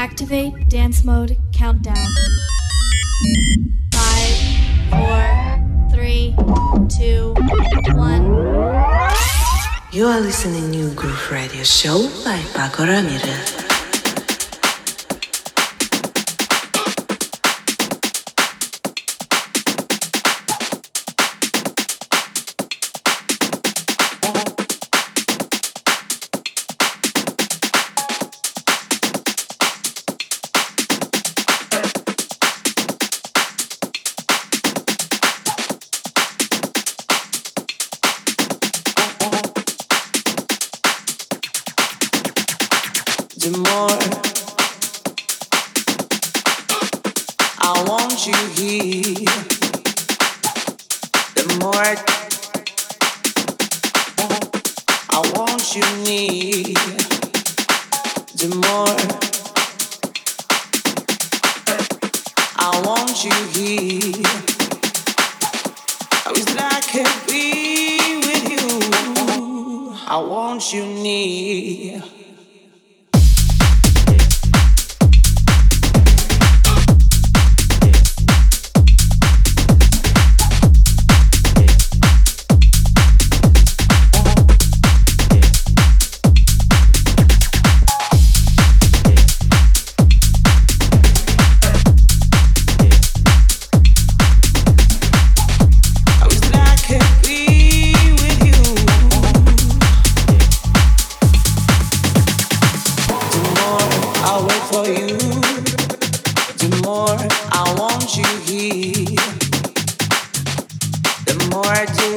Activate dance mode countdown. Five, four, three, two, one. You are listening to New Groove Radio Show by Pako Ramirez.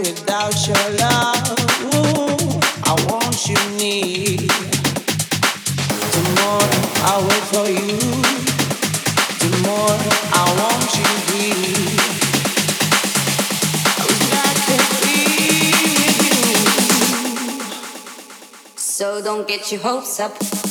without your love. Ooh, I want you near. Tomorrow I wait for you. The more I want you here. I was not you. So don't get your hopes up.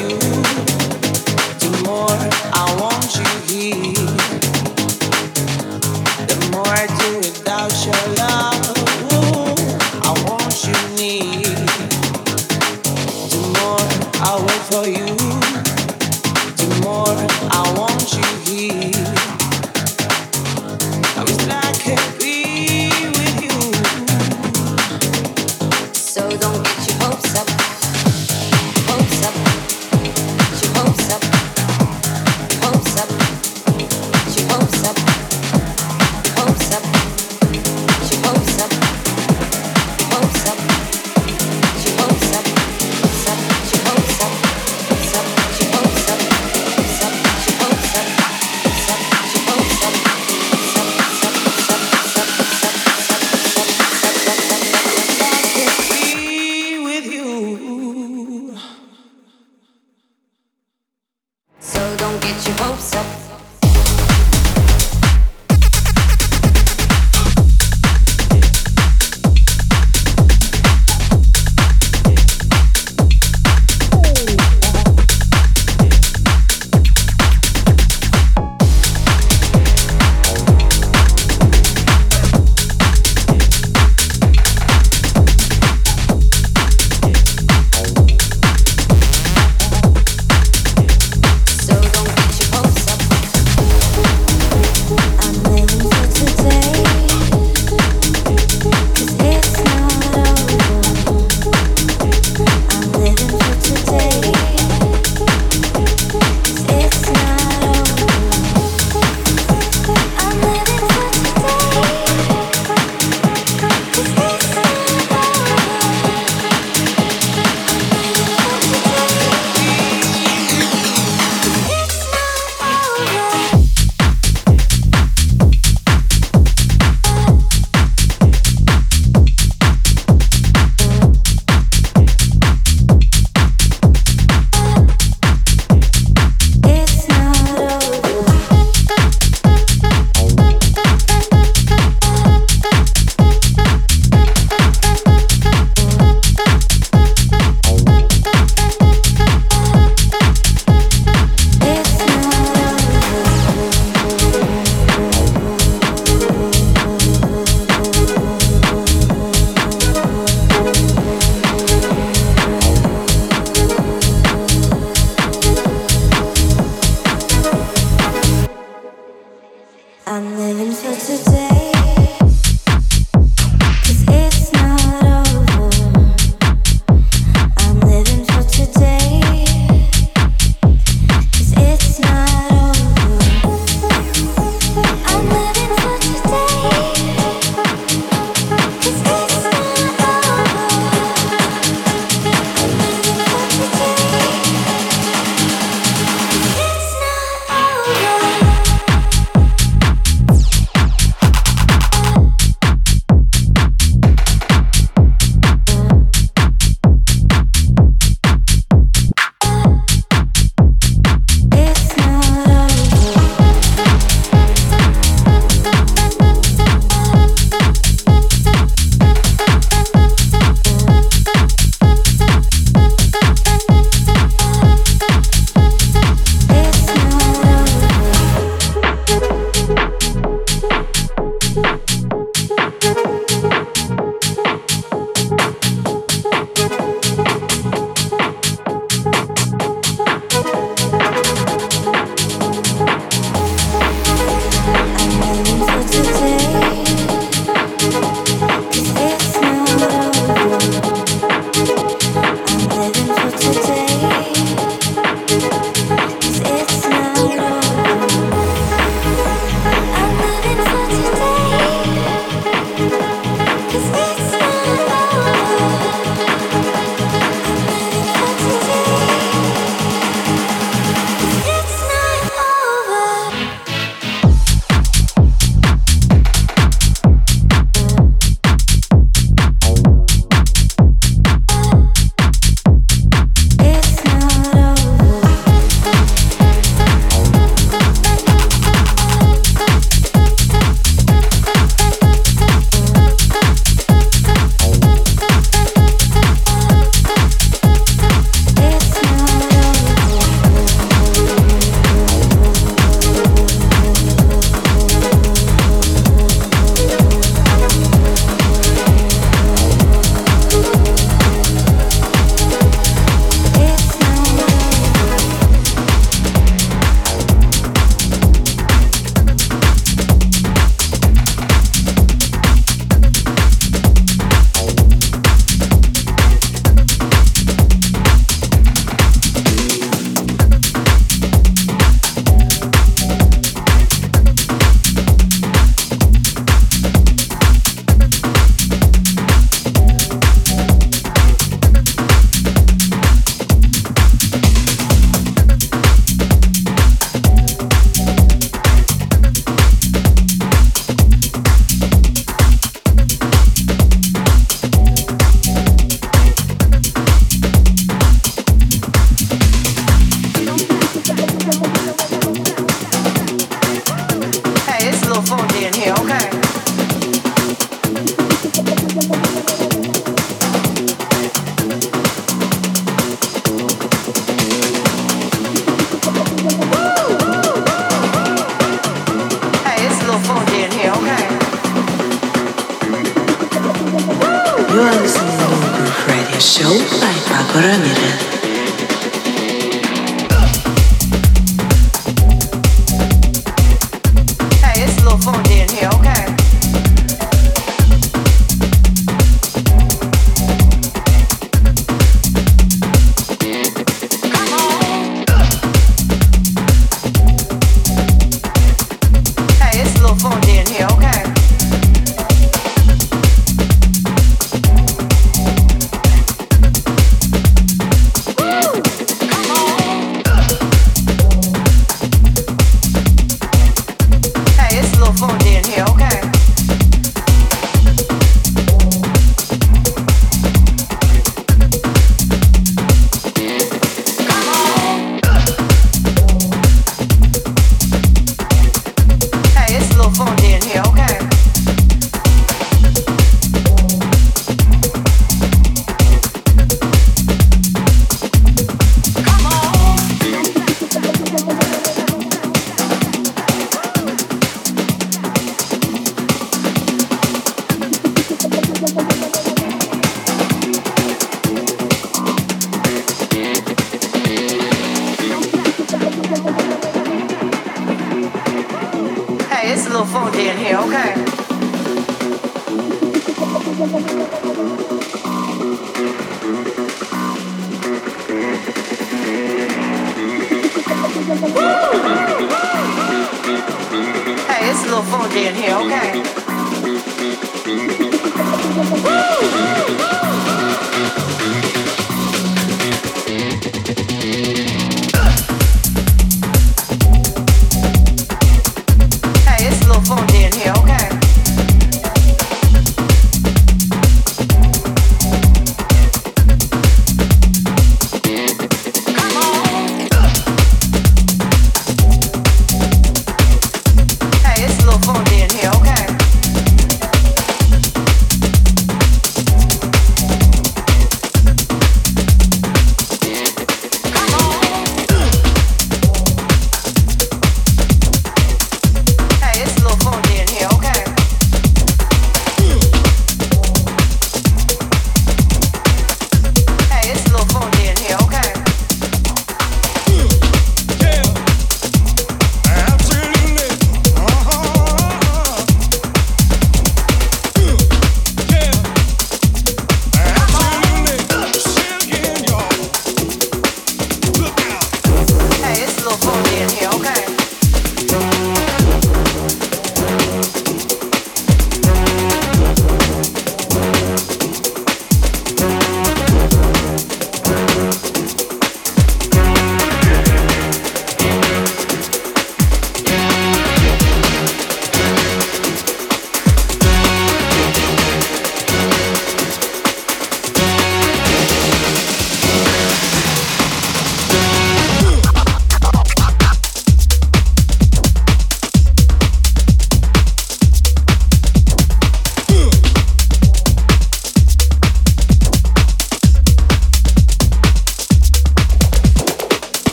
you do more.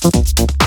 Boop boop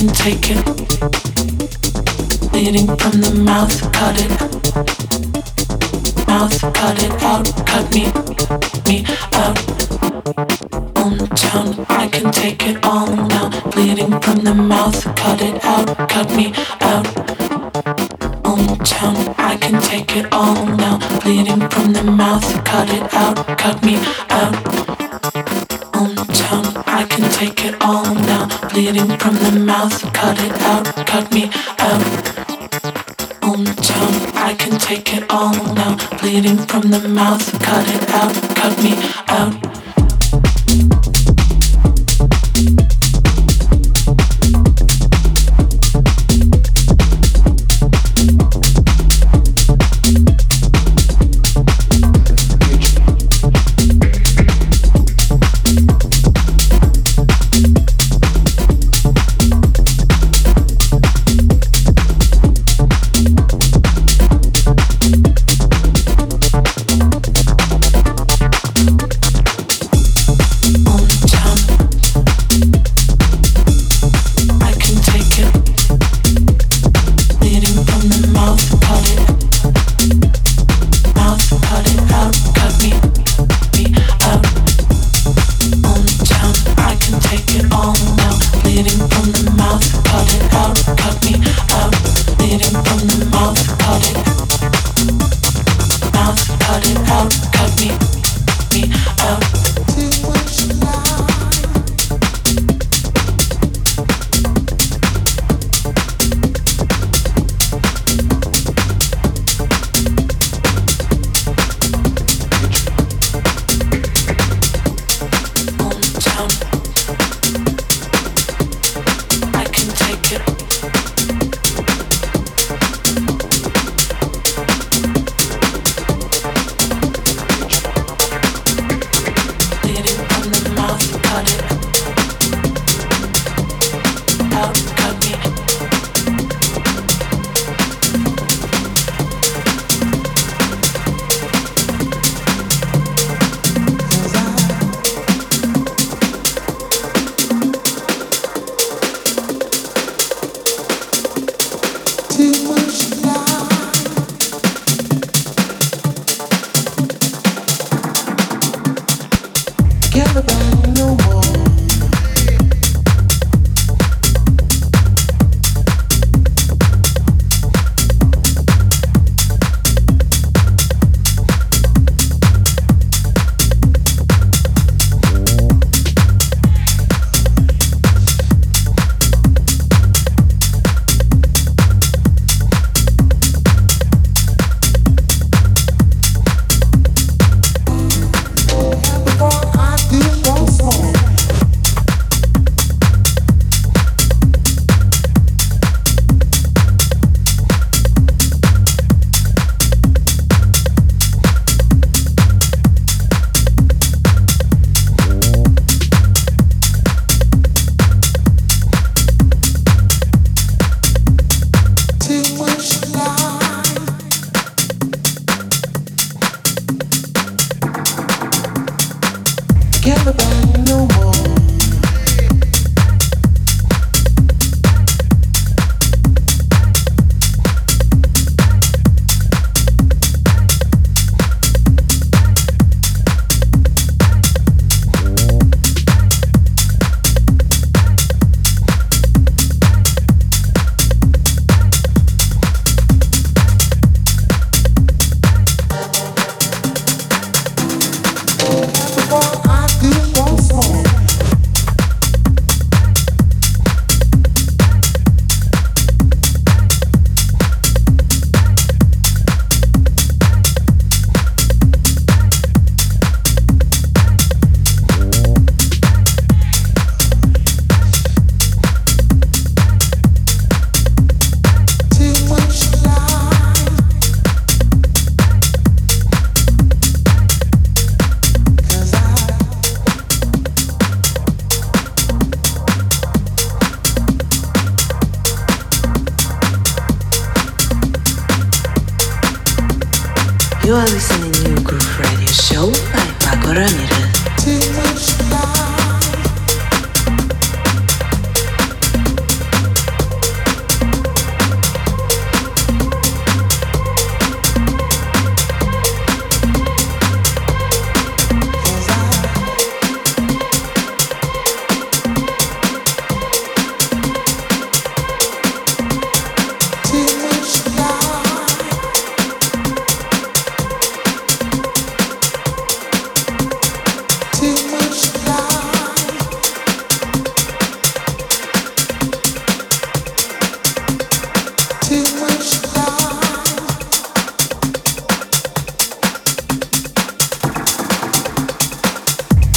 can take it. Bleeding from the mouth, cut it. Mouth, cut it out, cut me, me out. On town, I can take it all now. Bleeding from the mouth, cut it out, cut me out. On town, I can take it all now. Bleeding from the mouth, cut it out, cut me out. On town, I can take it all now. Bleeding from the mouth, cut it out, cut me out. On town, I can take it all now. Bleeding from the mouth, cut it out, cut me out.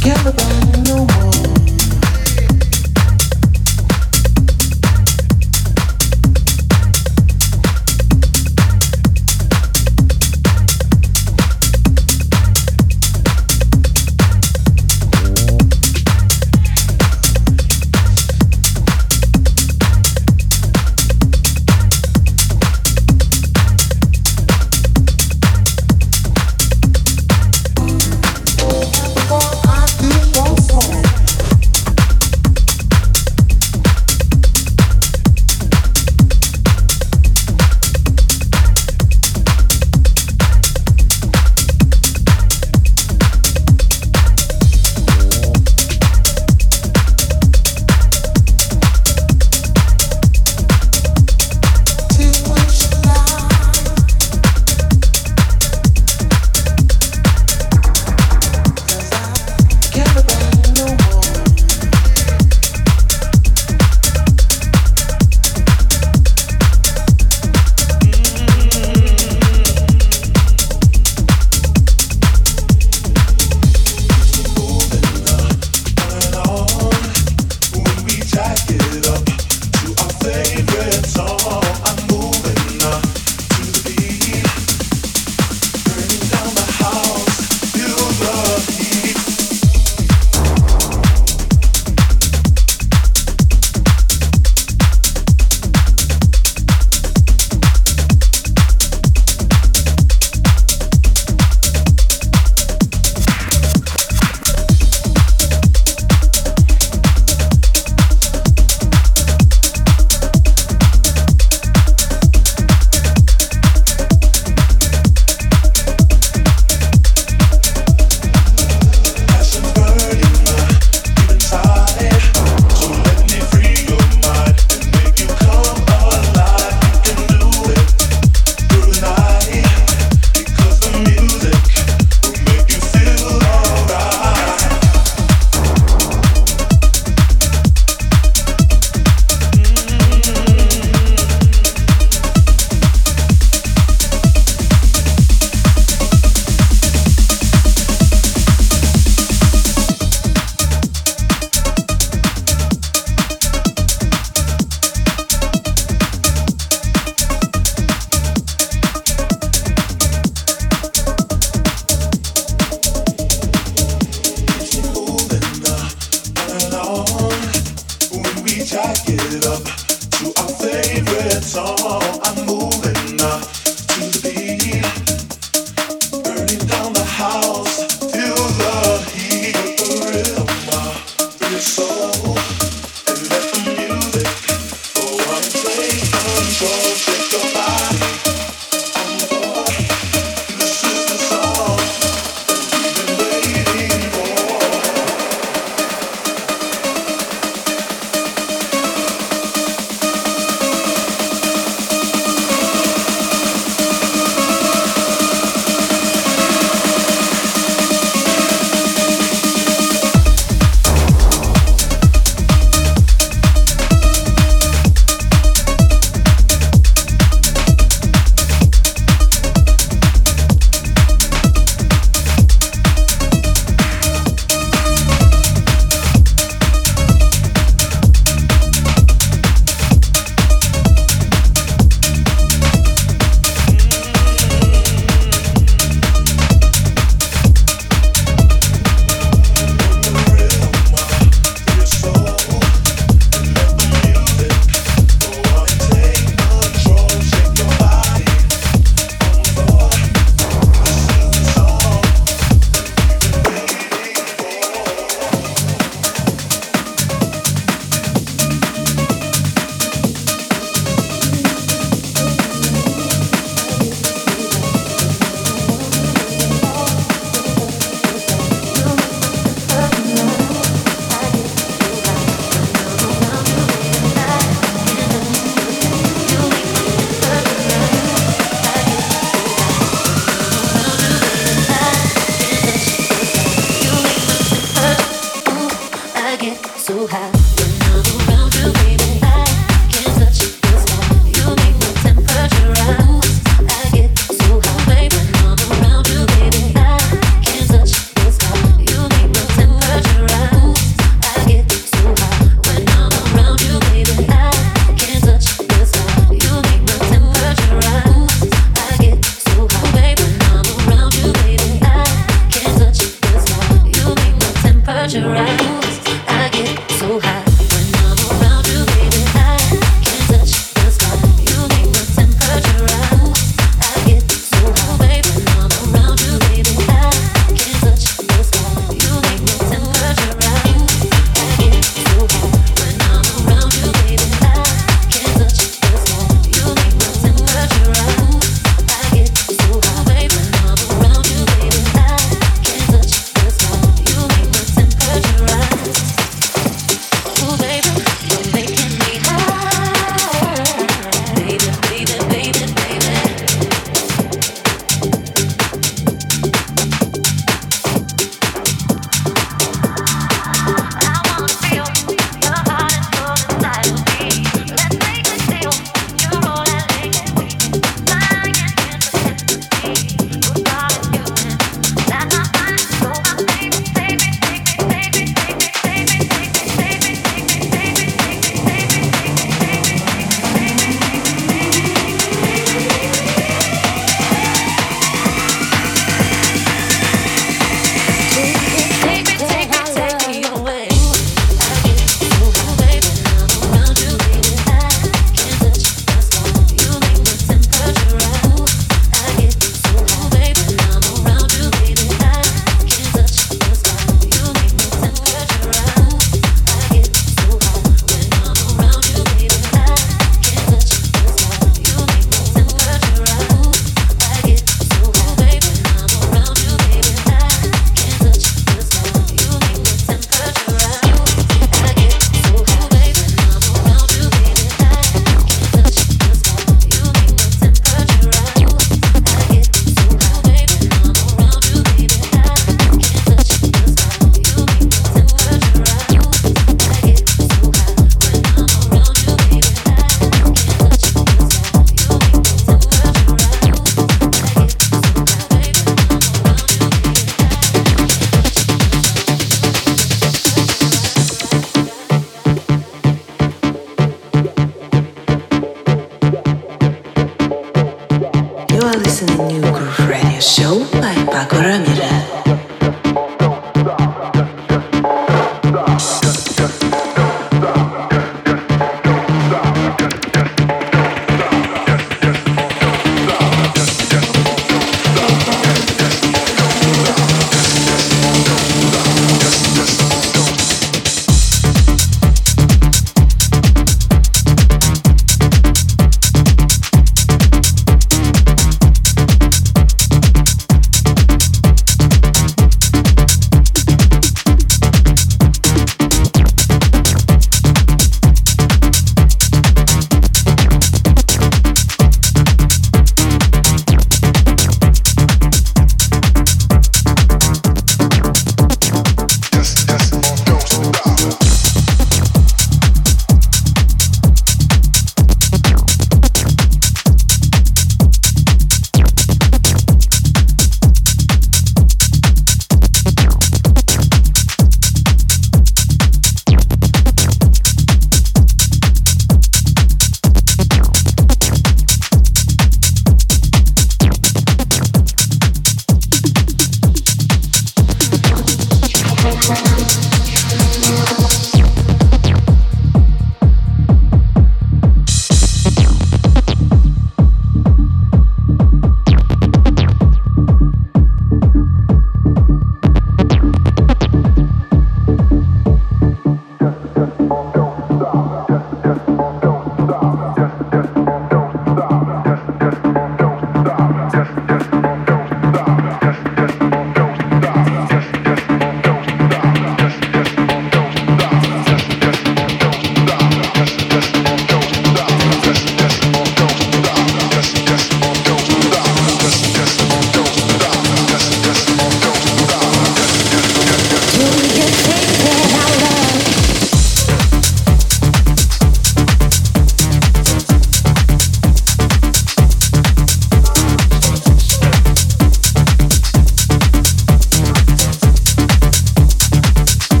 together.